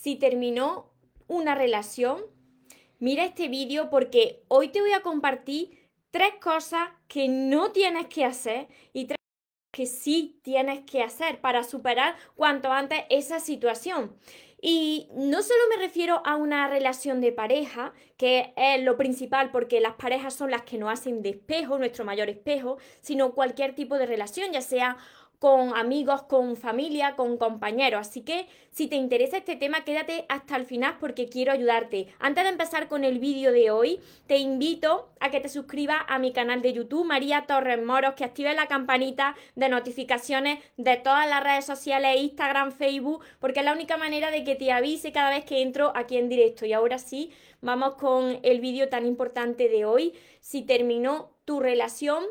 si terminó una relación, mira este vídeo porque hoy te voy a compartir tres cosas que no tienes que hacer y tres que sí tienes que hacer para superar cuanto antes esa situación. Y no solo me refiero a una relación de pareja, que es lo principal porque las parejas son las que nos hacen de espejo, nuestro mayor espejo, sino cualquier tipo de relación, ya sea con amigos, con familia, con compañeros. Así que si te interesa este tema, quédate hasta el final porque quiero ayudarte. Antes de empezar con el vídeo de hoy, te invito a que te suscribas a mi canal de YouTube, María Torres Moros, que actives la campanita de notificaciones de todas las redes sociales, Instagram, Facebook, porque es la única manera de que te avise cada vez que entro aquí en directo. Y ahora sí, vamos con el vídeo tan importante de hoy. Si terminó tu relación,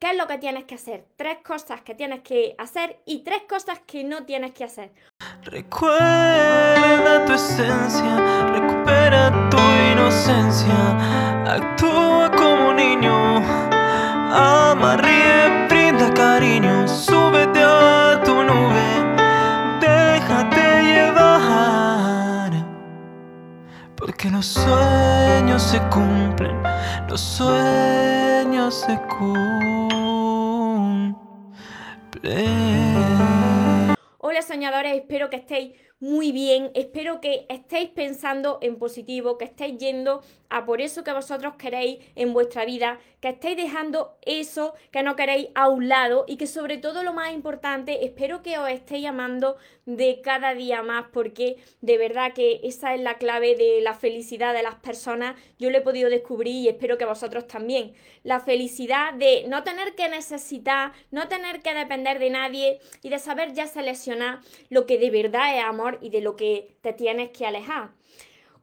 ¿Qué es lo que tienes que hacer? Tres cosas que tienes que hacer y tres cosas que no tienes que hacer. Recuerda tu esencia, recupera tu inocencia, actúa como niño, ama, ríe, brinda cariño, súbete a tu nube, déjate llevar, porque los sueños se cumplen, los sueños se cumplen. Soñadores, espero que estéis muy bien, espero que estéis pensando en positivo, que estéis yendo a por eso que vosotros queréis en vuestra vida, que estéis dejando eso que no queréis a un lado y que sobre todo lo más importante, espero que os estéis amando de cada día más porque de verdad que esa es la clave de la felicidad de las personas. Yo lo he podido descubrir y espero que vosotros también. La felicidad de no tener que necesitar, no tener que depender de nadie y de saber ya seleccionar lo que de verdad es amor y de lo que te tienes que alejar.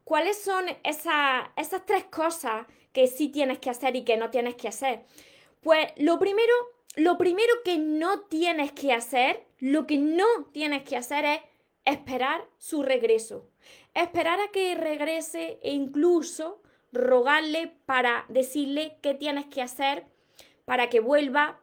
¿Cuáles son esas, tres cosas que sí tienes que hacer y que no tienes que hacer? Pues lo primero, lo primero que no tienes que hacer, lo que no tienes que hacer es esperar su regreso. Esperar a que regrese e incluso rogarle para decirle qué tienes que hacer para que vuelva,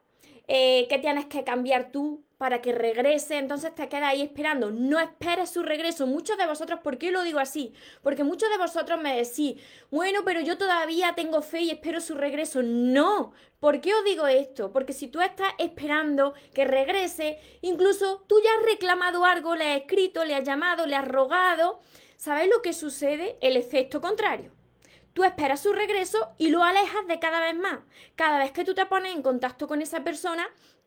eh, qué tienes que cambiar tú para que regrese, entonces te quedas ahí esperando. No esperes su regreso. Muchos de vosotros, ¿por qué lo digo así? Porque muchos de vosotros me decís, bueno, pero yo todavía tengo fe y espero su regreso. No, ¿por qué os digo esto? Porque si tú estás esperando que regrese, incluso tú ya has reclamado algo, le has escrito, le has llamado, le has rogado, ¿sabes lo que sucede? El efecto contrario. Tú esperas su regreso y lo alejas de cada vez más. Cada vez que tú te pones en contacto con esa persona,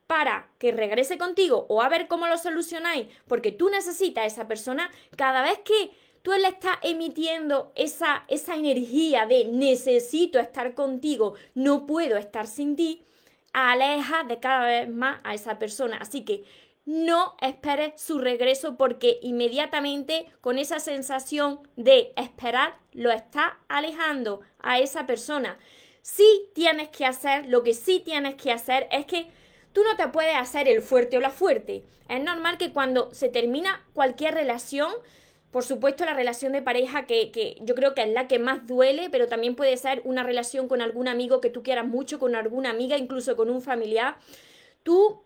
para que regrese contigo o a ver cómo lo solucionáis, porque tú necesitas a esa persona, cada vez que tú le estás emitiendo esa, esa energía de necesito estar contigo, no puedo estar sin ti, aleja de cada vez más a esa persona. Así que no esperes su regreso porque inmediatamente con esa sensación de esperar lo está alejando a esa persona. Sí tienes que hacer, lo que sí tienes que hacer es que Tú no te puedes hacer el fuerte o la fuerte. Es normal que cuando se termina cualquier relación, por supuesto la relación de pareja que, que, yo creo que es la que más duele, pero también puede ser una relación con algún amigo que tú quieras mucho, con alguna amiga, incluso con un familiar. Tú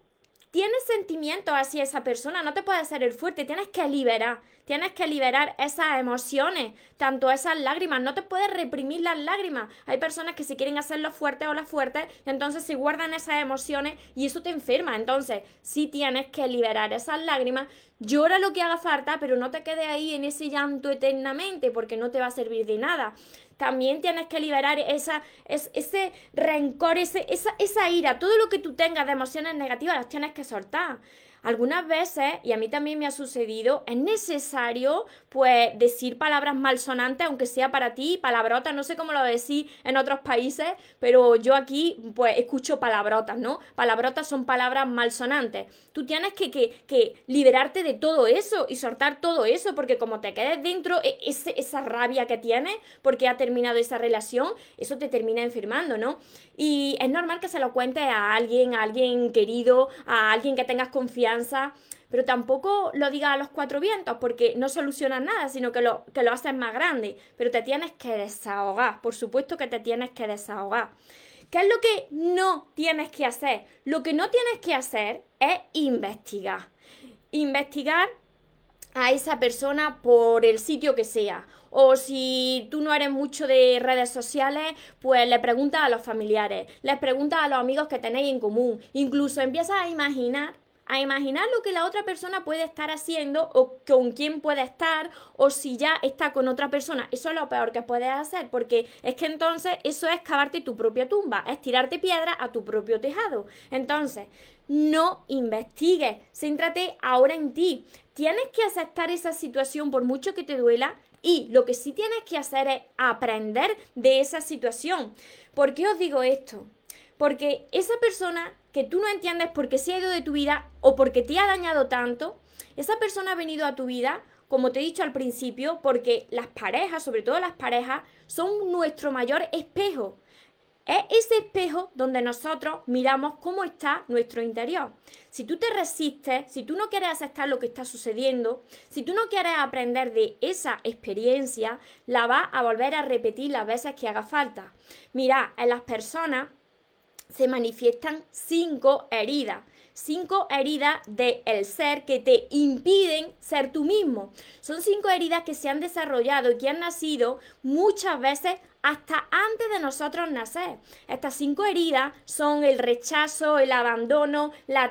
tienes sentimientos hacia esa persona, no te puedes hacer el fuerte, tienes que liberar, tienes que liberar esas emociones, tanto esas lágrimas, no te puedes reprimir las lágrimas. Hay personas que se quieren hacer los fuertes o las fuertes, entonces se guardan esas emociones y eso te enferma. Entonces, sí tienes que liberar esas lágrimas, llora lo que haga falta, pero no te quedes ahí en ese llanto eternamente, porque no te va a servir de nada también tienes que liberar esa, ese rencor, ese, esa, esa ira, todo lo que tú tengas de emociones negativas, las tienes que soltar. Algunas veces, y a mí también me ha sucedido, es necesario pues decir palabras malsonantes, aunque sea para ti, palabrotas, no sé cómo lo decís en otros países, pero yo aquí pues escucho palabrotas, ¿no? Palabrotas son palabras malsonantes. Tú tienes que, que, que liberarte de todo eso y soltar todo eso, porque como te quedes dentro, e, esa rabia que tienes porque ha terminado esa relación, eso te termina enfermando, ¿no? Y es normal que se lo cuentes a alguien, a alguien querido, a alguien que tengas confianza, pero tampoco lo digas a los cuatro vientos porque no solucionas nada, sino que lo, que lo haces más grande. Pero te tienes que desahogar, por supuesto que te tienes que desahogar. ¿Qué es lo que no tienes que hacer? Lo que no tienes que hacer es investigar. Investigar a esa persona por el sitio que sea. O si tú no eres mucho de redes sociales, pues le preguntas a los familiares, les preguntas a los amigos que tenéis en común. Incluso empiezas a imaginar a imaginar lo que la otra persona puede estar haciendo o con quién puede estar o si ya está con otra persona. Eso es lo peor que puedes hacer porque es que entonces eso es cavarte tu propia tumba, es tirarte piedra a tu propio tejado. Entonces, no investigues, céntrate ahora en ti. Tienes que aceptar esa situación por mucho que te duela y lo que sí tienes que hacer es aprender de esa situación. ¿Por qué os digo esto? Porque esa persona que tú no entiendes por qué se ha ido de tu vida o porque te ha dañado tanto, esa persona ha venido a tu vida, como te he dicho al principio, porque las parejas, sobre todo las parejas, son nuestro mayor espejo. Es ese espejo donde nosotros miramos cómo está nuestro interior. Si tú te resistes, si tú no quieres aceptar lo que está sucediendo, si tú no quieres aprender de esa experiencia, la vas a volver a repetir las veces que haga falta. Mira, en las personas se manifiestan cinco heridas. Cinco heridas del ser que te impiden ser tú mismo. Son cinco heridas que se han desarrollado y que han nacido muchas veces hasta antes de nosotros nacer. Estas cinco heridas son el rechazo, el abandono, la,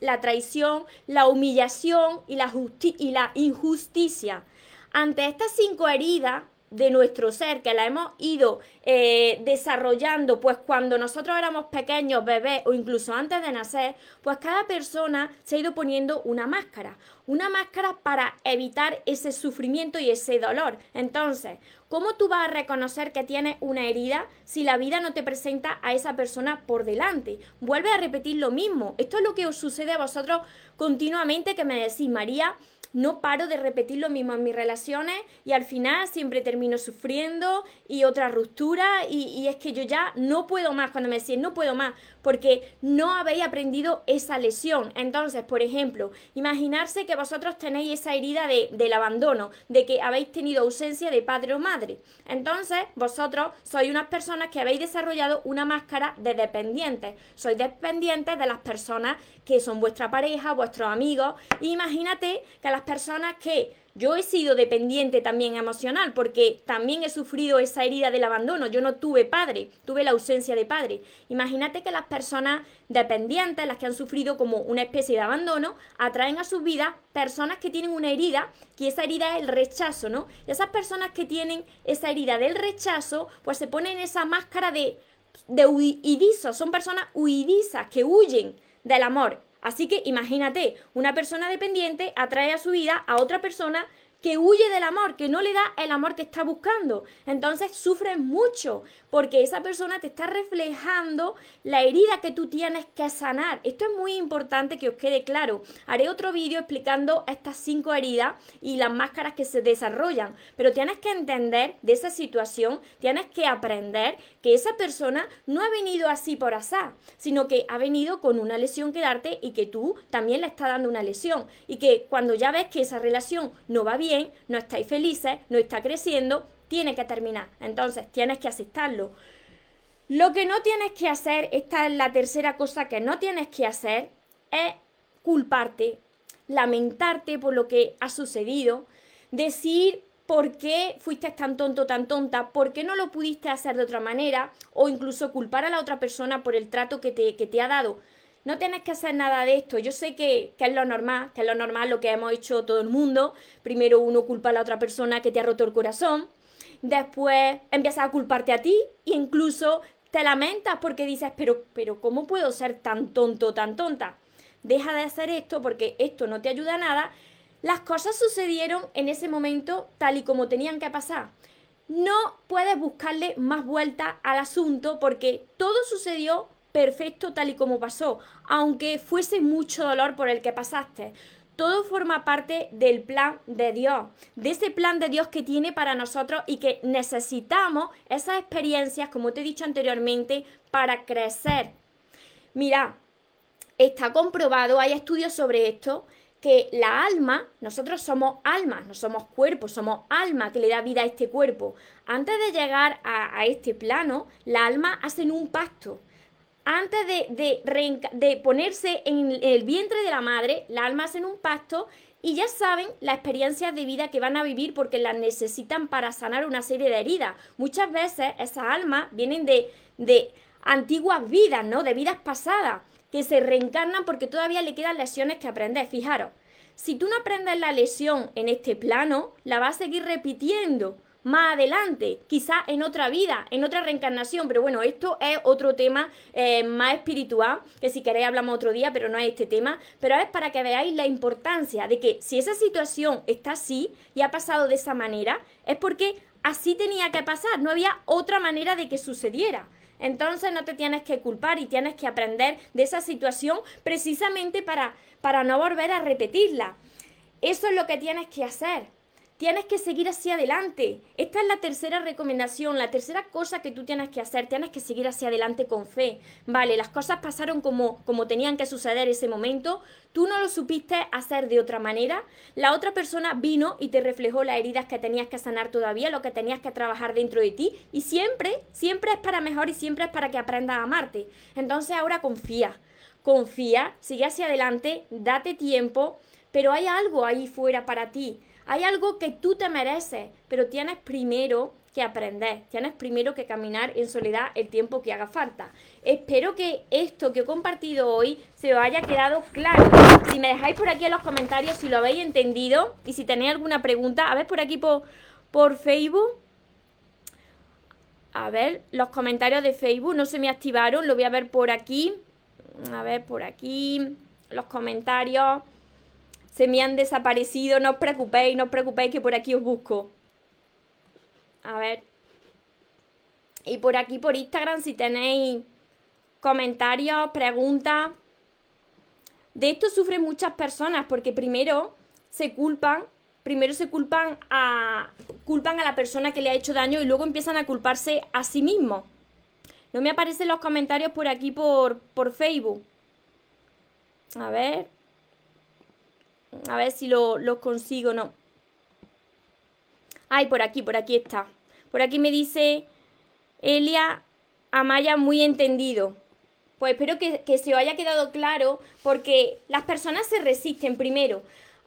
la traición, la humillación y la, y la injusticia. Ante estas cinco heridas, de nuestro ser, que la hemos ido eh, desarrollando, pues cuando nosotros éramos pequeños, bebés o incluso antes de nacer, pues cada persona se ha ido poniendo una máscara, una máscara para evitar ese sufrimiento y ese dolor. Entonces, ¿cómo tú vas a reconocer que tienes una herida si la vida no te presenta a esa persona por delante? Vuelve a repetir lo mismo. Esto es lo que os sucede a vosotros continuamente que me decís, María, no paro de repetir lo mismo en mis relaciones y al final siempre termino sufriendo y otra ruptura y, es que yo ya no puedo más cuando me decís no puedo más porque no habéis aprendido esa lesión. Entonces, por ejemplo, imaginarse que vosotros tenéis esa herida de, del abandono, de que habéis tenido ausencia de padre o madre. Entonces, vosotros sois unas personas que habéis desarrollado una máscara de dependientes. Sois dependientes de las personas que son vuestra pareja, vuestros amigos. imagínate que las personas que yo he sido dependiente también emocional porque también he sufrido esa herida del abandono. Yo no tuve padre, tuve la ausencia de padre. Imagínate que las personas dependientes, las que han sufrido como una especie de abandono, atraen a sus vidas personas que tienen una herida, que esa herida es el rechazo, ¿no? Y esas personas que tienen esa herida del rechazo, pues se ponen esa máscara de, de huidizos, son personas huidizas que huyen del amor. Así que imagínate, una persona dependiente atrae a su vida a otra persona que huye del amor, que no le da el amor que está buscando. Entonces sufres mucho porque esa persona te está reflejando la herida que tú tienes que sanar. Esto es muy importante que os quede claro. Haré otro vídeo explicando estas cinco heridas y las máscaras que se desarrollan, pero tienes que entender de esa situación, tienes que aprender que esa persona no ha venido así por azar, sino que ha venido con una lesión que darte y que tú también le estás dando una lesión y que cuando ya ves que esa relación no va bien, no estáis felices, no está creciendo, tiene que terminar. Entonces, tienes que aceptarlo. Lo que no tienes que hacer, esta es la tercera cosa que no tienes que hacer, es culparte, lamentarte por lo que ha sucedido, decir por qué fuiste tan tonto, tan tonta, por qué no lo pudiste hacer de otra manera, o incluso culpar a la otra persona por el trato que te, que te ha dado. No tienes que hacer nada de esto. Yo sé que, es lo normal, que es lo normal lo que hemos hecho todo el mundo. Primero uno culpa a la otra persona que te ha roto el corazón. Después empiezas a culparte a ti e incluso te lamentas porque dices, pero, pero ¿cómo puedo ser tan tonto, tan tonta? Deja de hacer esto porque esto no te ayuda a nada. Las cosas sucedieron en ese momento tal y como tenían que pasar. No puedes buscarle más vuelta al asunto porque todo sucedió perfecto tal y como pasó, aunque fuese mucho dolor por el que pasaste. Todo forma parte del plan de Dios, de ese plan de Dios que tiene para nosotros y que necesitamos esas experiencias, como te he dicho anteriormente, para crecer. Mira, está comprobado, hay estudios sobre esto, que la alma, nosotros somos almas, no somos cuerpos, somos alma que le da vida a este cuerpo. Antes de llegar a, este plano, la alma hacen un pacto antes de, ponerse en el vientre de la madre, la alma hacen un pacto y ya saben las experiencias de vida que van a vivir porque las necesitan para sanar una serie de heridas. Muchas veces esas almas vienen de, de antiguas vidas, ¿no? De vidas pasadas, que se reencarnan porque todavía le quedan lesiones que aprender. Fijaros, si tú no aprendes la lesión en este plano, la vas a seguir repitiendo más adelante, quizás en otra vida, en otra reencarnación, pero bueno, esto es otro tema eh, más espiritual, que si queréis hablamos otro día, pero no es este tema, pero es para que veáis la importancia de que si esa situación está así y ha pasado de esa manera, es porque así tenía que pasar, no había otra manera de que sucediera. Entonces no te tienes que culpar y tienes que aprender de esa situación precisamente para, para no volver a repetirla. Eso es lo que tienes que hacer. Tienes que seguir hacia adelante. Esta es la tercera recomendación, la tercera cosa que tú tienes que hacer. Tienes que seguir hacia adelante con fe. Vale, las cosas pasaron como, como tenían que suceder ese momento. Tú no lo supiste hacer de otra manera. La otra persona vino y te reflejó las heridas que tenías que sanar todavía, lo que tenías que trabajar dentro de ti. Y siempre, siempre es para mejor y siempre es para que aprendas a amarte. Entonces ahora confía. Confía, sigue hacia adelante, date tiempo, pero hay algo ahí fuera para ti hay algo que tú te mereces, pero tienes primero que aprender, tienes primero que caminar en soledad el tiempo que haga falta. Espero que esto que he compartido hoy se os haya quedado claro. Si me dejáis por aquí en los comentarios si lo habéis entendido y si tenéis alguna pregunta, a ver por aquí por, por Facebook. A ver, los comentarios de Facebook no se me activaron, lo voy a ver por aquí. A ver, por aquí, los comentarios se me han desaparecido, no os preocupéis, no os preocupéis que por aquí os busco. A ver. Y por aquí, por Instagram, si tenéis comentarios, preguntas. De esto sufren muchas personas porque primero se culpan, primero se culpan a, culpan a la persona que le ha hecho daño y luego empiezan a culparse a sí mismos. No me aparecen los comentarios por aquí por, por Facebook. A ver. A ver si lo, consigo no. Ay, por aquí, por aquí está. Por aquí me dice Elia Amaya, muy entendido. Pues espero que, que se os haya quedado claro porque las personas se resisten primero.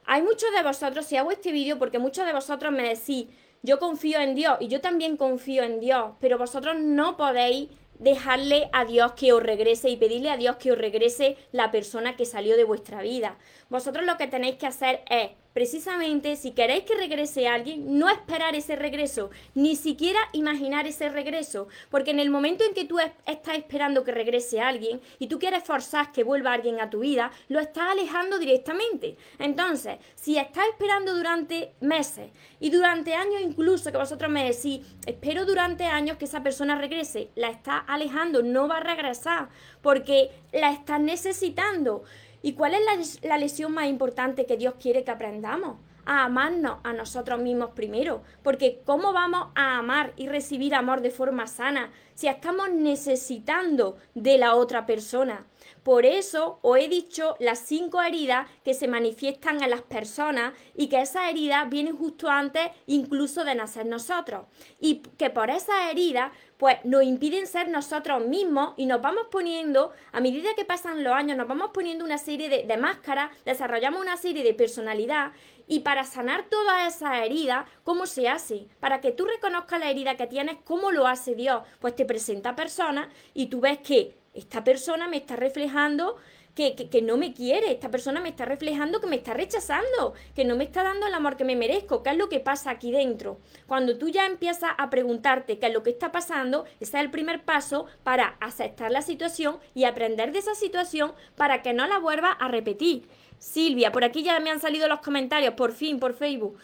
Hay muchos de vosotros, si hago este vídeo, porque muchos de vosotros me decís, yo confío en Dios y yo también confío en Dios, pero vosotros no podéis dejarle a Dios que os regrese y pedirle a Dios que os regrese la persona que salió de vuestra vida. Vosotros lo que tenéis que hacer es precisamente si queréis que regrese alguien, no esperar ese regreso, ni siquiera imaginar ese regreso, porque en el momento en que tú estás esperando que regrese alguien y tú quieres forzar que vuelva alguien a tu vida, lo estás alejando directamente. Entonces, si estás esperando durante meses y durante años incluso, que vosotros me decís, espero durante años que esa persona regrese, la estás alejando, no va a regresar, porque la estás necesitando. ¿Y cuál es la, lesión más importante que Dios quiere que aprendamos? a amarnos a nosotros mismos primero, porque ¿cómo vamos a amar y recibir amor de forma sana si estamos necesitando de la otra persona? Por eso os he dicho las cinco heridas que se manifiestan en las personas y que esas heridas vienen justo antes incluso de nacer nosotros. Y que por esas heridas pues nos impiden ser nosotros mismos y nos vamos poniendo, a medida que pasan los años, nos vamos poniendo una serie de, máscaras, desarrollamos una serie de personalidad y para sanar todas esas heridas, ¿cómo se hace? Para que tú reconozcas la herida que tienes, ¿cómo lo hace Dios? Pues te presenta personas y tú ves que esta persona me está reflejando que, que, no me quiere, esta persona me está reflejando que me está rechazando, que no me está dando el amor que me merezco, ¿qué es lo que pasa aquí dentro? Cuando tú ya empiezas a preguntarte qué es lo que está pasando, ese es el primer paso para aceptar la situación y aprender de esa situación para que no la vuelva a repetir. Silvia, por aquí ya me han salido los comentarios, por fin, por Facebook.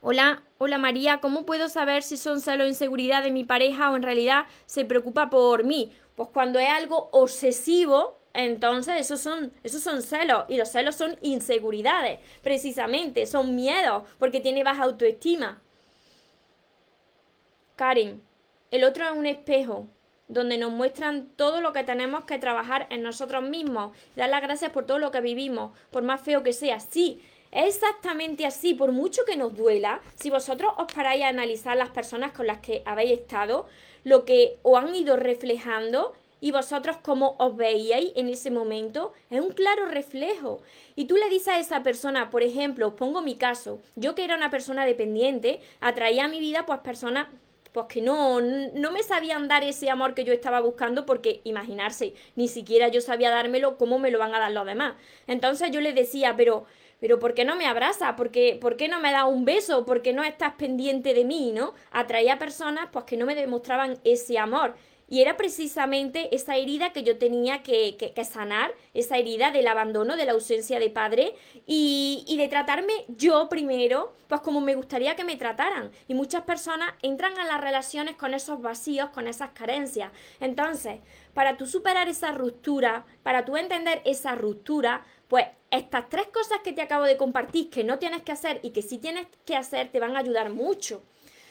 Hola, hola María, ¿cómo puedo saber si son celos inseguridad de mi pareja o en realidad se preocupa por mí? Pues cuando es algo obsesivo, entonces esos son, esos son celos y los celos son inseguridades, precisamente, son miedos porque tiene baja autoestima. Karen, el otro es un espejo donde nos muestran todo lo que tenemos que trabajar en nosotros mismos, dar las gracias por todo lo que vivimos, por más feo que sea. Sí, es exactamente así, por mucho que nos duela, si vosotros os paráis a analizar las personas con las que habéis estado, lo que os han ido reflejando y vosotros cómo os veíais en ese momento, es un claro reflejo. Y tú le dices a esa persona, por ejemplo, os pongo mi caso, yo que era una persona dependiente, atraía a mi vida pues personas pues que no, no me sabían dar ese amor que yo estaba buscando porque imaginarse, ni siquiera yo sabía dármelo, ¿cómo me lo van a dar los demás? Entonces yo le decía, pero pero ¿por qué no me abraza? ¿Por qué, ¿Por qué, no me da un beso? ¿Por qué no estás pendiente de mí? ¿no? Atraía personas pues, que no me demostraban ese amor. Y era precisamente esa herida que yo tenía que, sanar, esa herida del abandono, de la ausencia de padre y, y, de tratarme yo primero, pues como me gustaría que me trataran. Y muchas personas entran a las relaciones con esos vacíos, con esas carencias. Entonces, para tú superar esa ruptura, para tú entender esa ruptura, pues estas tres cosas que te acabo de compartir que no tienes que hacer y que sí tienes que hacer te van a ayudar mucho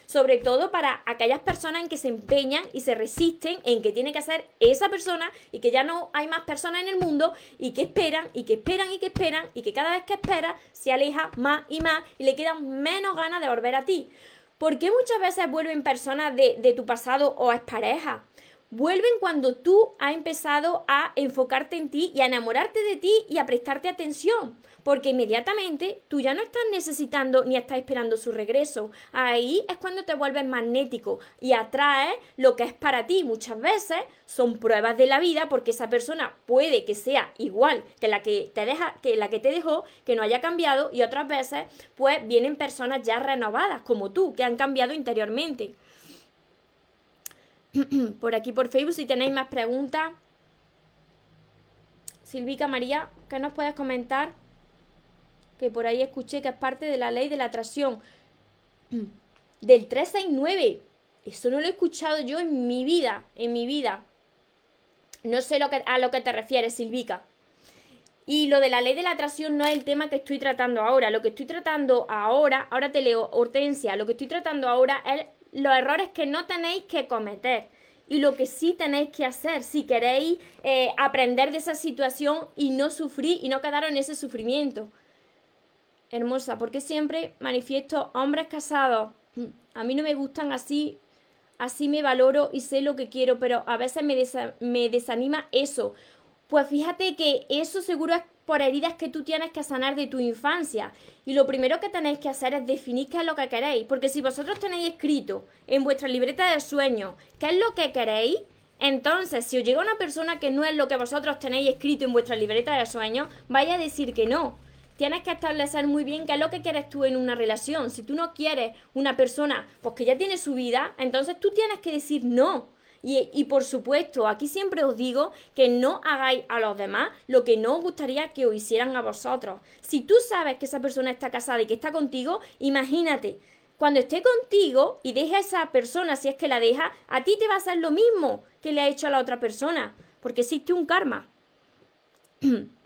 sobre todo para aquellas personas en que se empeñan y se resisten en que tiene que hacer esa persona y que ya no hay más personas en el mundo y que esperan y que esperan y que esperan y que cada vez que espera se aleja más y más y le quedan menos ganas de volver a ti. ¿Por qué muchas veces vuelven personas de, de tu pasado o es pareja? Vuelven cuando tú has empezado a enfocarte en ti y a enamorarte de ti y a prestarte atención porque inmediatamente tú ya no estás necesitando ni estás esperando su regreso. Ahí es cuando te vuelves magnético y atraes lo que es para ti. Muchas veces son pruebas de la vida porque esa persona puede que sea igual que la que te deja, que la que te dejó, que no haya cambiado y otras veces pues vienen personas ya renovadas como tú, que han cambiado interiormente. por aquí por Facebook si tenéis más preguntas. Silvica María, ¿qué nos puedes comentar? Que por ahí escuché que es parte de la ley de la atracción. Del 369. Eso no lo he escuchado yo en mi vida, en mi vida. No sé a lo que te refieres, Silvica. Y lo de la ley de la atracción no es el tema que estoy tratando ahora. Lo que estoy tratando ahora, ahora te leo, Hortensia, lo que estoy tratando ahora es los errores que no tenéis que cometer y lo que sí tenéis que hacer si queréis eh, aprender de esa situación y no sufrir y no quedar en ese sufrimiento hermosa, porque siempre manifiesto hombres casados. A mí no me gustan así, así me valoro y sé lo que quiero, pero a veces me, desanima eso. Pues fíjate que eso seguro es por heridas que tú tienes que sanar de tu infancia. Y lo primero que tenéis que hacer es definir qué es lo que queréis. Porque si vosotros tenéis escrito en vuestra libreta de sueños qué es lo que queréis, entonces si os llega una persona que no es lo que vosotros tenéis escrito en vuestra libreta de sueños, vaya a decir que no tienes que establecer muy bien qué es lo que quieres tú en una relación. Si tú no quieres una persona pues que ya tiene su vida, entonces tú tienes que decir no. Y, y, por supuesto, aquí siempre os digo que no hagáis a los demás lo que no os gustaría que os hicieran a vosotros. Si tú sabes que esa persona está casada y que está contigo, imagínate, cuando esté contigo y deje a esa persona, si es que la deja, a ti te va a hacer lo mismo que le ha hecho a la otra persona, porque existe un karma.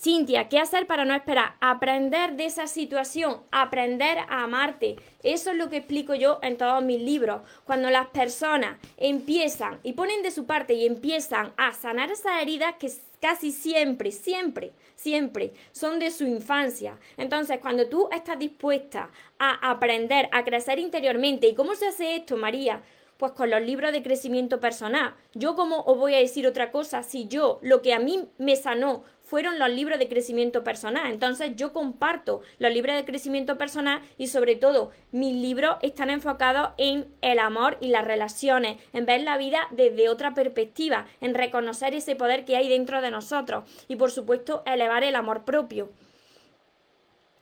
Cintia, ¿qué hacer para no esperar? Aprender de esa situación, aprender a amarte. Eso es lo que explico yo en todos mis libros. Cuando las personas empiezan y ponen de su parte y empiezan a sanar esas heridas que casi siempre, siempre, siempre son de su infancia. Entonces, cuando tú estás dispuesta a aprender, a crecer interiormente, ¿y cómo se hace esto, María? Pues con los libros de crecimiento personal. Yo como os voy a decir otra cosa, si yo lo que a mí me sanó fueron los libros de crecimiento personal. Entonces yo comparto los libros de crecimiento personal y sobre todo mis libros están enfocados en el amor y las relaciones, en ver la vida desde otra perspectiva, en reconocer ese poder que hay dentro de nosotros y por supuesto elevar el amor propio.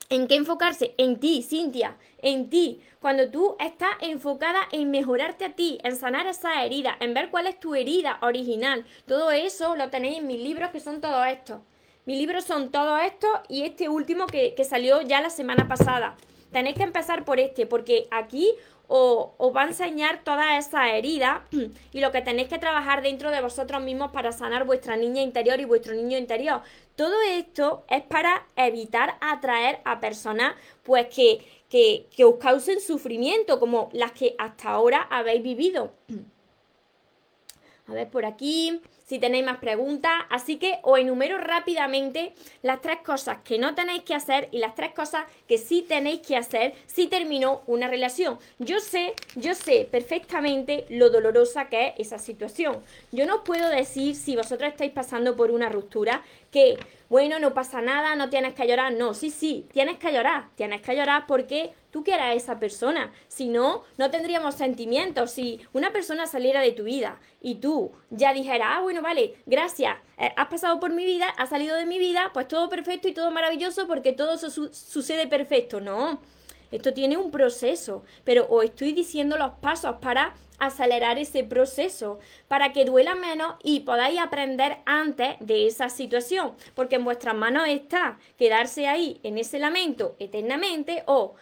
¿En qué enfocarse? En ti, Cintia, en ti. Cuando tú estás enfocada en mejorarte a ti, en sanar esa herida, en ver cuál es tu herida original. Todo eso lo tenéis en mis libros que son todos estos. Mis libros son todos estos y este último que, salió ya la semana pasada. Tenéis que empezar por este, porque aquí os, va a enseñar toda esa herida y lo que tenéis que trabajar dentro de vosotros mismos para sanar vuestra niña interior y vuestro niño interior. Todo esto es para evitar atraer a personas pues que, que, que os causen sufrimiento, como las que hasta ahora habéis vivido. A ver, por aquí. Si tenéis más preguntas. Así que os enumero rápidamente las tres cosas que no tenéis que hacer y las tres cosas que sí tenéis que hacer si terminó una relación. Yo sé, yo sé perfectamente lo dolorosa que es esa situación. Yo no puedo decir si vosotros estáis pasando por una ruptura que, bueno, no pasa nada, no tienes que llorar. No, sí, sí, tienes que llorar. Tienes que llorar porque tú quieres a esa persona. Si no, no tendríamos sentimientos. Si una persona saliera de tu vida y tú ya dijeras, ah, bueno, vale, gracias, eh, has pasado por mi vida, has salido de mi vida, pues todo perfecto y todo maravilloso porque todo sucede perfecto. No. Esto tiene un proceso, pero os estoy diciendo los pasos para acelerar ese proceso, para que duela menos y podáis aprender antes de esa situación, porque en vuestras manos está quedarse ahí en ese lamento eternamente o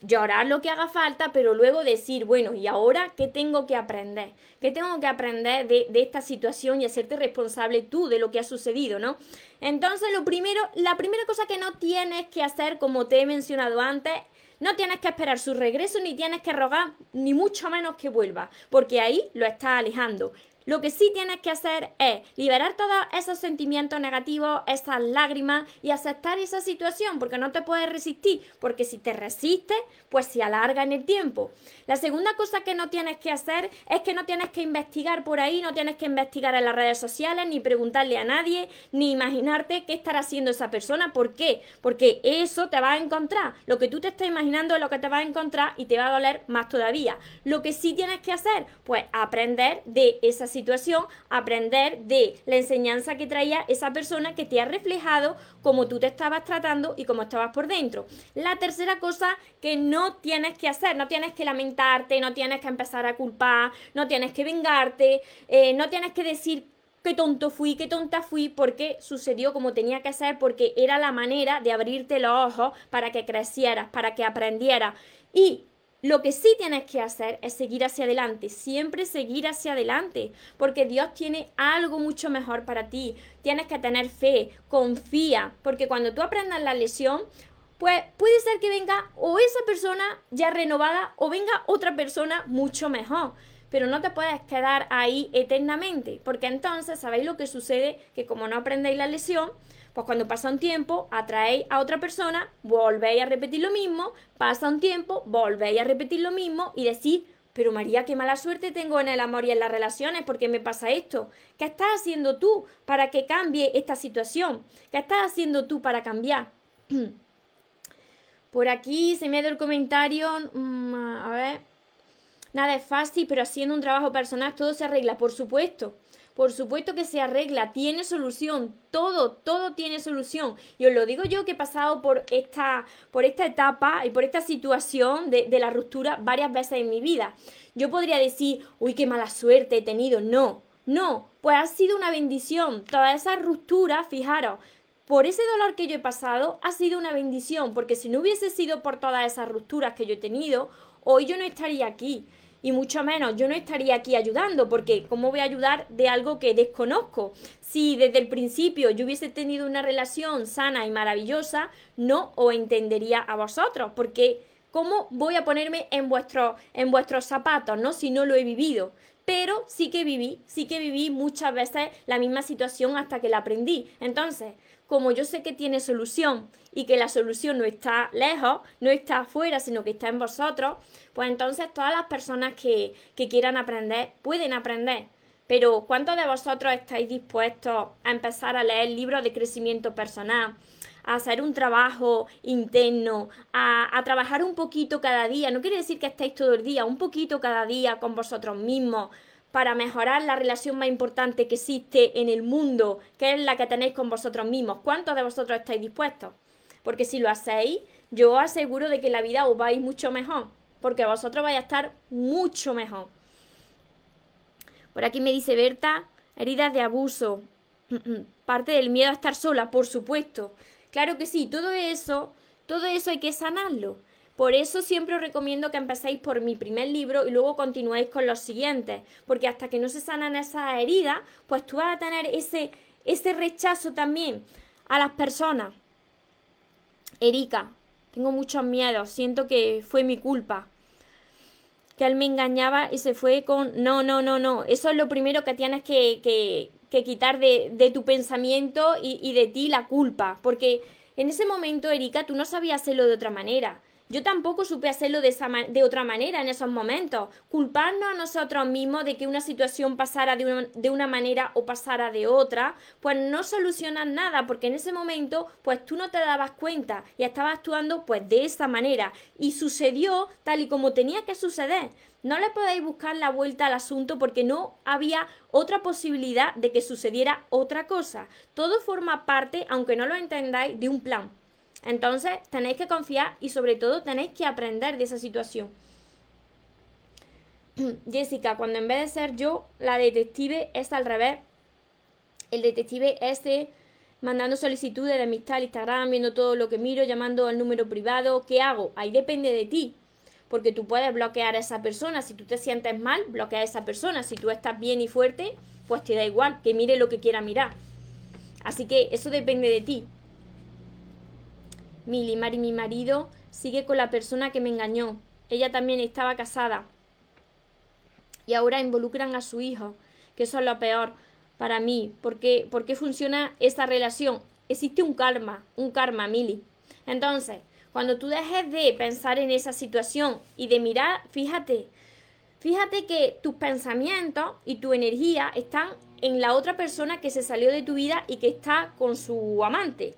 llorar lo que haga falta, pero luego decir, bueno, ¿y ahora qué tengo que aprender? ¿Qué tengo que aprender de, esta situación y hacerte responsable tú de lo que ha sucedido, ¿no? Entonces, lo primero, la primera cosa que no tienes que hacer, como te he mencionado antes, no tienes que esperar su regreso ni tienes que rogar ni mucho menos que vuelva, porque ahí lo estás alejando. Lo que sí tienes que hacer es liberar todos esos sentimientos negativos, esas lágrimas y aceptar esa situación, porque no te puedes resistir, porque si te resistes, pues se alarga en el tiempo. La segunda cosa que no tienes que hacer es que no tienes que investigar por ahí, no tienes que investigar en las redes sociales, ni preguntarle a nadie, ni imaginarte qué estará haciendo esa persona. ¿Por qué? Porque eso te va a encontrar. Lo que tú te estás imaginando es lo que te va a encontrar y te va a doler más todavía. Lo que sí tienes que hacer, pues aprender de esa situación, aprender de la enseñanza que traía esa persona que te ha reflejado cómo tú te estabas tratando y cómo estabas por dentro. La tercera cosa que no tienes que hacer, no tienes que lamentarte, no tienes que empezar a culpar, no tienes que vengarte, eh, no tienes que decir qué tonto fui, qué tonta fui, porque sucedió como tenía que ser, porque era la manera de abrirte los ojos para que crecieras, para que aprendieras. Y lo que sí tienes que hacer es seguir hacia adelante, siempre seguir hacia adelante, porque Dios tiene algo mucho mejor para ti. Tienes que tener fe, confía, porque cuando tú aprendas la lesión, pues puede ser que venga o esa persona ya renovada o venga otra persona mucho mejor. Pero no te puedes quedar ahí eternamente, porque entonces, ¿sabéis lo que sucede? Que como no aprendéis la lesión, pues cuando pasa un tiempo, atraéis a otra persona, volvéis a repetir lo mismo, pasa un tiempo, volvéis a repetir lo mismo y decís, pero María, qué mala suerte tengo en el amor y en las relaciones, porque me pasa esto? ¿Qué estás haciendo tú para que cambie esta situación? ¿Qué estás haciendo tú para cambiar? Por aquí se me ha dado el comentario, mm, a ver, nada es fácil, pero haciendo un trabajo personal todo se arregla, por supuesto. Por supuesto que se arregla, tiene solución, todo, todo tiene solución. Y os lo digo yo que he pasado por esta, por esta etapa y por esta situación de, de la ruptura varias veces en mi vida. Yo podría decir, uy, qué mala suerte he tenido. No, no, pues ha sido una bendición. Toda esa ruptura, fijaros, por ese dolor que yo he pasado, ha sido una bendición, porque si no hubiese sido por todas esas rupturas que yo he tenido, hoy yo no estaría aquí y mucho menos yo no estaría aquí ayudando, porque ¿cómo voy a ayudar de algo que desconozco? Si desde el principio yo hubiese tenido una relación sana y maravillosa, no os entendería a vosotros, porque ¿cómo voy a ponerme en, vuestro, en vuestros zapatos, ¿no? Si no lo he vivido. Pero sí que viví, sí que viví muchas veces la misma situación hasta que la aprendí. Entonces, como yo sé que tiene solución y que la solución no está lejos, no está afuera, sino que está en vosotros, pues entonces todas las personas que, quieran aprender pueden aprender. Pero ¿cuántos de vosotros estáis dispuestos a empezar a leer libros de crecimiento personal? a hacer un trabajo interno, a, a, trabajar un poquito cada día. No quiere decir que estéis todo el día, un poquito cada día con vosotros mismos, para mejorar la relación más importante que existe en el mundo, que es la que tenéis con vosotros mismos. ¿Cuántos de vosotros estáis dispuestos? Porque si lo hacéis, yo os aseguro de que la vida os va a ir mucho mejor, porque vosotros vais a estar mucho mejor. Por aquí me dice Berta, heridas de abuso, parte del miedo a estar sola, por supuesto. Claro que sí, todo eso, todo eso hay que sanarlo. Por eso siempre os recomiendo que empecéis por mi primer libro y luego continuéis con los siguientes, porque hasta que no se sanan esas heridas, pues tú vas a tener ese, ese rechazo también a las personas. Erika, tengo muchos miedos, siento que fue mi culpa, que él me engañaba y se fue con... No, no, no, no, eso es lo primero que tienes que, que, que quitar de, tu pensamiento y, y de ti la culpa, porque en ese momento, Erika, tú no sabías hacerlo de otra manera. Yo tampoco supe hacerlo de, esa de otra manera en esos momentos. Culparnos a nosotros mismos de que una situación pasara de una, manera o pasara de otra, pues no soluciona nada, porque en ese momento, pues tú no te dabas cuenta y estabas actuando pues de esa manera. Y sucedió tal y como tenía que suceder. No le podéis buscar la vuelta al asunto porque no había otra posibilidad de que sucediera otra cosa. Todo forma parte, aunque no lo entendáis, de un plan. Entonces tenéis que confiar y sobre todo tenéis que aprender de esa situación. Jessica, cuando en vez de ser yo la detective es al revés. El detective es mandando solicitudes de amistad al Instagram, viendo todo lo que miro, llamando al número privado. ¿Qué hago? Ahí depende de ti. Porque tú puedes bloquear a esa persona. Si tú te sientes mal, bloquea a esa persona. Si tú estás bien y fuerte, pues te da igual, que mire lo que quiera mirar. Así que eso depende de ti. Mili, Mari, mi marido, sigue con la persona que me engañó. Ella también estaba casada. Y ahora involucran a su hijo, que eso es lo peor para mí. porque ¿Por qué funciona esa relación? Existe un karma, un karma, Mili. Entonces, cuando tú dejes de pensar en esa situación y de mirar, fíjate, fíjate que tus pensamientos y tu energía están en la otra persona que se salió de tu vida y que está con su amante.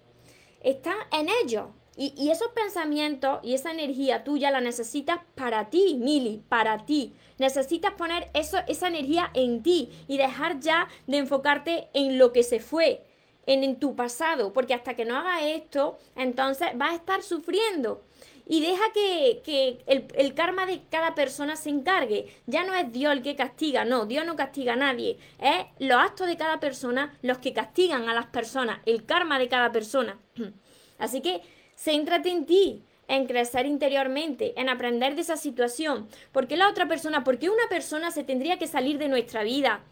Está en ellos. Y, esos pensamientos y esa energía tuya la necesitas para ti, Mili, para ti. Necesitas poner eso, esa energía en ti y dejar ya de enfocarte en lo que se fue, en, tu pasado, porque hasta que no hagas esto, entonces vas a estar sufriendo. Y deja que, el, el, karma de cada persona se encargue. Ya no es Dios el que castiga, no, Dios no castiga a nadie. Es los actos de cada persona los que castigan a las personas, el karma de cada persona. Así que Céntrate en ti, en crecer interiormente, en aprender de esa situación. ¿Por qué la otra persona, por qué una persona se tendría que salir de nuestra vida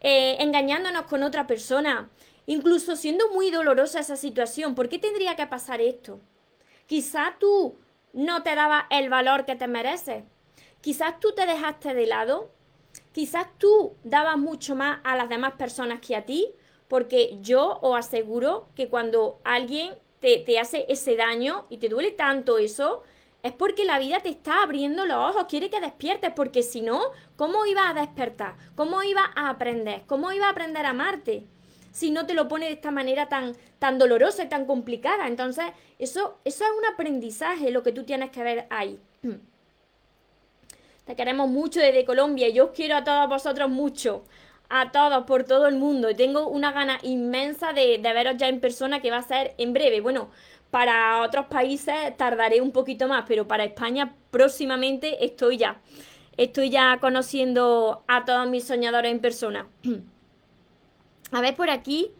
eh, engañándonos con otra persona? Incluso siendo muy dolorosa esa situación, ¿por qué tendría que pasar esto? Quizás tú no te dabas el valor que te mereces. Quizás tú te dejaste de lado. Quizás tú dabas mucho más a las demás personas que a ti. Porque yo os aseguro que cuando alguien te, hace ese daño y te duele tanto eso, es porque la vida te está abriendo los ojos, quiere que despiertes, porque si no, ¿cómo iba a despertar? ¿Cómo iba a aprender? ¿Cómo iba a aprender a amarte? Si no te lo pone de esta manera tan, tan dolorosa y tan complicada. Entonces, eso, eso es un aprendizaje, lo que tú tienes que ver ahí. Te queremos mucho desde Colombia, yo os quiero a todos vosotros mucho a todos por todo el mundo. Y tengo una gana inmensa de, veros ya en persona que va a ser en breve. Bueno, para otros países tardaré un poquito más, pero para España próximamente estoy ya. Estoy ya conociendo a todos mis soñadores en persona. a ver por aquí.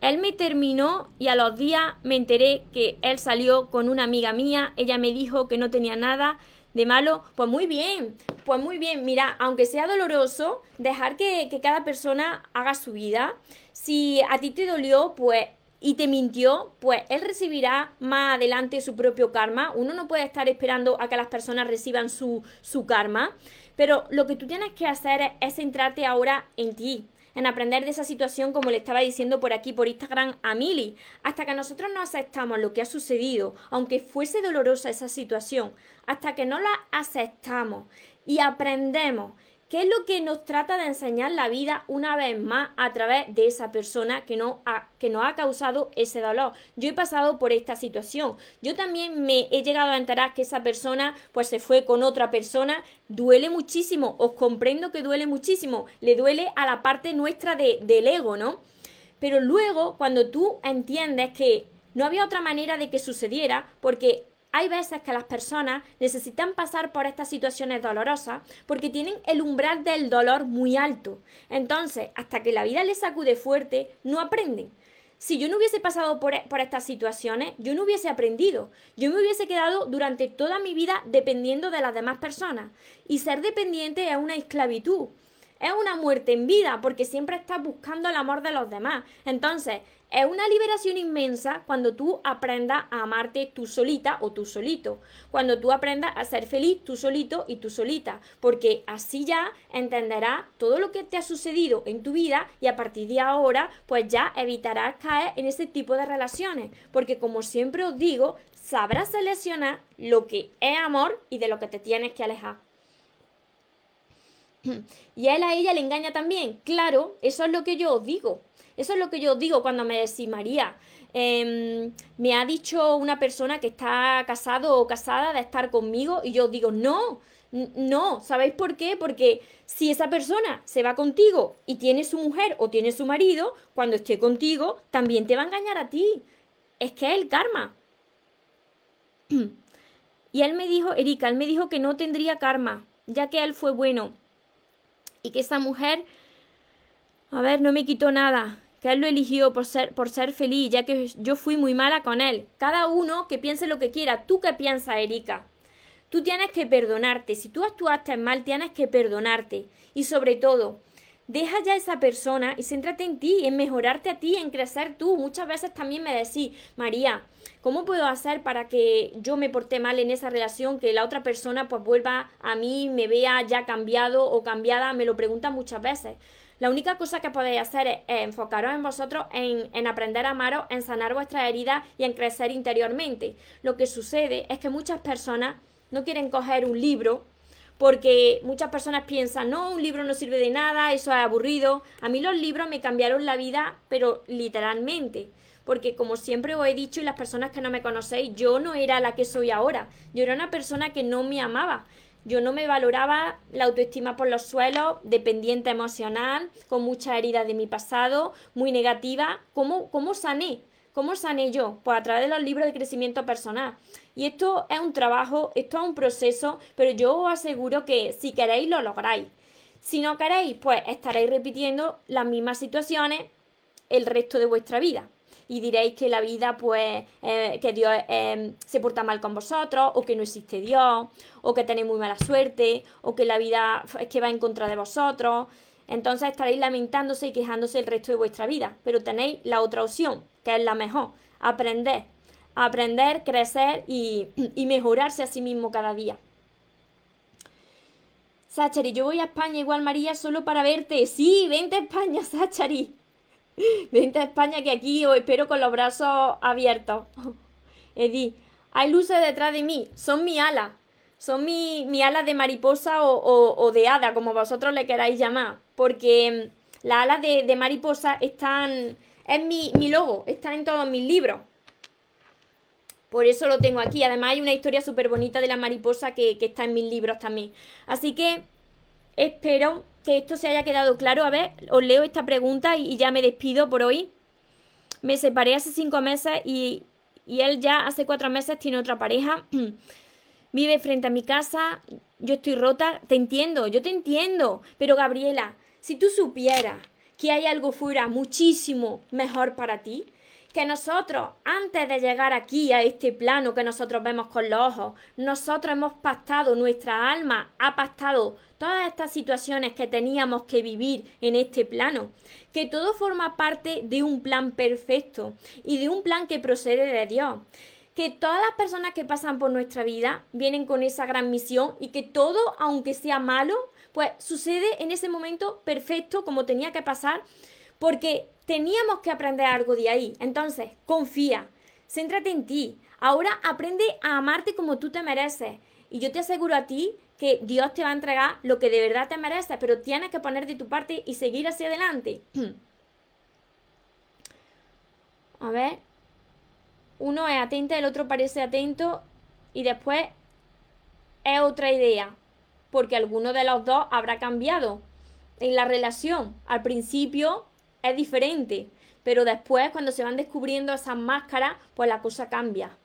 Él me terminó y a los días me enteré que él salió con una amiga mía. Ella me dijo que no tenía nada de malo. Pues muy bien, pues muy bien, mira, aunque sea doloroso, dejar que, cada persona haga su vida. Si a ti te dolió, pues y te mintió, pues él recibirá más adelante su propio karma. Uno no puede estar esperando a que las personas reciban su, su karma, pero lo que tú tienes que hacer es, centrarte ahora en ti, en aprender de esa situación, como le estaba diciendo por aquí, por Instagram a Mili, hasta que nosotros no aceptamos lo que ha sucedido, aunque fuese dolorosa esa situación, hasta que no la aceptamos y aprendemos qué es lo que nos trata de enseñar la vida una vez más a través de esa persona que, no ha, que nos ha causado ese dolor. Yo he pasado por esta situación. Yo también me he llegado a enterar que esa persona pues se fue con otra persona. Duele muchísimo, os comprendo que duele muchísimo. Le duele a la parte nuestra de, del ego, ¿no? Pero luego, cuando tú entiendes que no había otra manera de que sucediera, porque hay veces que las personas necesitan pasar por estas situaciones dolorosas porque tienen el umbral del dolor muy alto. Entonces, hasta que la vida les sacude fuerte, no aprenden. Si yo no hubiese pasado por, por, estas situaciones, yo no hubiese aprendido. Yo me hubiese quedado durante toda mi vida dependiendo de las demás personas. Y ser dependiente es una esclavitud. es una muerte en vida, porque siempre estás buscando el amor de los demás. Entonces, es una liberación inmensa cuando tú aprendas a amarte tú solita o tú solito. Cuando tú aprendas a ser feliz tú solito y tú solita. Porque así ya entenderás todo lo que te ha sucedido en tu vida y a partir de ahora pues ya evitarás caer en ese tipo de relaciones. Porque como siempre os digo, sabrás seleccionar lo que es amor y de lo que te tienes que alejar. Y a él a ella le engaña también. Claro, eso es lo que yo os digo. Eso es lo que yo digo cuando me decís, María, em, me ha dicho una persona que está casado o casada de estar conmigo y yo digo, no, no, ¿sabéis por qué? Porque si esa persona se va contigo y tiene su mujer o tiene su marido, cuando esté contigo, también te va a engañar a ti. Es que es el karma. Y él me dijo, Erika, él me dijo que no tendría karma, ya que él fue bueno. Y que esa mujer, a ver, no me quitó nada que él lo eligió por ser, por ser feliz, ya que yo fui muy mala con él. Cada uno que piense lo que quiera. ¿Tú qué piensas, Erika? Tú tienes que perdonarte. Si tú actuaste mal, tienes que perdonarte. Y sobre todo, deja ya esa persona y céntrate en ti, en mejorarte a ti, en crecer tú. Muchas veces también me decís, María, ¿cómo puedo hacer para que yo me porte mal en esa relación, que la otra persona pues vuelva a mí, me vea ya cambiado o cambiada? Me lo preguntan muchas veces. La única cosa que podéis hacer es, enfocaros en vosotros, en, aprender a amaros, en sanar vuestras heridas y en crecer interiormente. Lo que sucede es que muchas personas no quieren coger un libro porque muchas personas piensan, no, un libro no sirve de nada, eso es aburrido. A mí los libros me cambiaron la vida, pero literalmente. Porque como siempre os he dicho y las personas que no me conocéis, yo no era la que soy ahora. Yo era una persona que no me amaba. Yo no me valoraba la autoestima por los suelos, dependiente emocional, con muchas heridas de mi pasado, muy negativa. ¿Cómo, cómo sané? ¿Cómo sané yo? Pues a través de los libros de crecimiento personal. Y esto es un trabajo, esto es un proceso, pero yo os aseguro que si queréis lo lográis. Si no queréis, pues estaréis repitiendo las mismas situaciones el resto de vuestra vida y diréis que la vida, pues, eh, que Dios eh, se porta mal con vosotros, o que no existe Dios, o que tenéis muy mala suerte, o que la vida es que va en contra de vosotros. Entonces estaréis lamentándose y quejándose el resto de vuestra vida. Pero tenéis la otra opción, que es la mejor, aprender. Aprender, crecer y, y mejorarse a sí mismo cada día. Sachari, yo voy a España igual María solo para verte. Sí, vente a España, Sachari. Vente a España que aquí os espero con los brazos abiertos. Edi, hay luces detrás de mí, son mi alas. Son mi, mi alas de mariposa o, de hada, como vosotros le queráis llamar. Porque mm, las alas de, mariposa están. Es mi, mi logo, está en todos mis libros. Por eso lo tengo aquí. Además, hay una historia súper bonita de la mariposa que, que está en mis libros también. Así que espero que esto se haya quedado claro. A ver, os leo esta pregunta y, ya me despido por hoy. Me separé hace cinco meses y, y él ya hace cuatro meses tiene otra pareja. Vive frente a mi casa. Yo estoy rota. Te entiendo, yo te entiendo. Pero Gabriela, si tú supieras que hay algo fuera muchísimo mejor para ti, que nosotros, antes de llegar aquí a este plano que nosotros vemos con los ojos, nosotros hemos pactado, nuestra alma ha pactado todas estas situaciones que teníamos que vivir en este plano, que todo forma parte de un plan perfecto y de un plan que procede de Dios. Que todas las personas que pasan por nuestra vida vienen con esa gran misión y que todo, aunque sea malo, pues sucede en ese momento perfecto como tenía que pasar, porque teníamos que aprender algo de ahí. Entonces, confía, céntrate en ti. Ahora aprende a amarte como tú te mereces. Y yo te aseguro a ti que Dios te va a entregar lo que de verdad te mereces, pero tienes que poner de tu parte y seguir hacia adelante. a ver. Uno es atento, el otro parece atento y después es otra idea, porque alguno de los dos habrá cambiado en la relación. Al principio es diferente, pero después cuando se van descubriendo esas máscaras, pues la cosa cambia.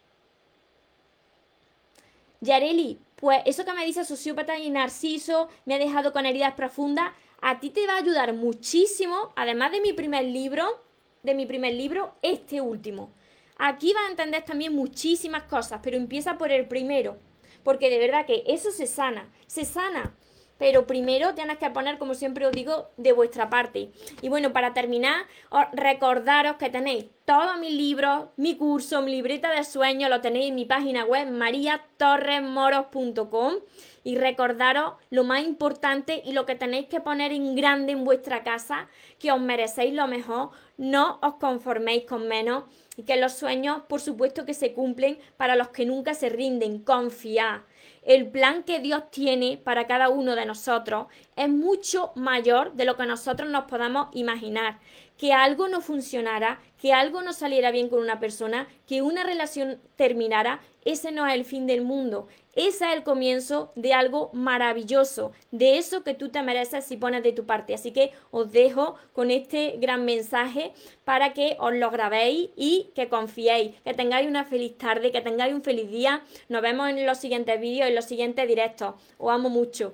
Yareli, pues eso que me dice sociópata y narciso me ha dejado con heridas profundas, a ti te va a ayudar muchísimo, además de mi primer libro, de mi primer libro, este último. Aquí vas a entender también muchísimas cosas, pero empieza por el primero, porque de verdad que eso se sana, se sana pero primero tienes que poner, como siempre os digo, de vuestra parte. Y bueno, para terminar, recordaros que tenéis todos mis libros, mi curso, mi libreta de sueños, lo tenéis en mi página web mariatorresmoros.com y recordaros lo más importante y lo que tenéis que poner en grande en vuestra casa, que os merecéis lo mejor, no os conforméis con menos y que los sueños, por supuesto, que se cumplen para los que nunca se rinden, confiad. El plan que Dios tiene para cada uno de nosotros es mucho mayor de lo que nosotros nos podamos imaginar. Que algo no funcionara, que algo no saliera bien con una persona, que una relación terminara, ese no es el fin del mundo. Ese es el comienzo de algo maravilloso, de eso que tú te mereces si pones de tu parte. Así que os dejo con este gran mensaje para que os lo grabéis y que confiéis, que tengáis una feliz tarde, que tengáis un feliz día. Nos vemos en los siguientes vídeos, en los siguientes directos. Os amo mucho.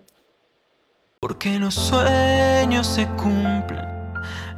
Porque los sueños se cumplen,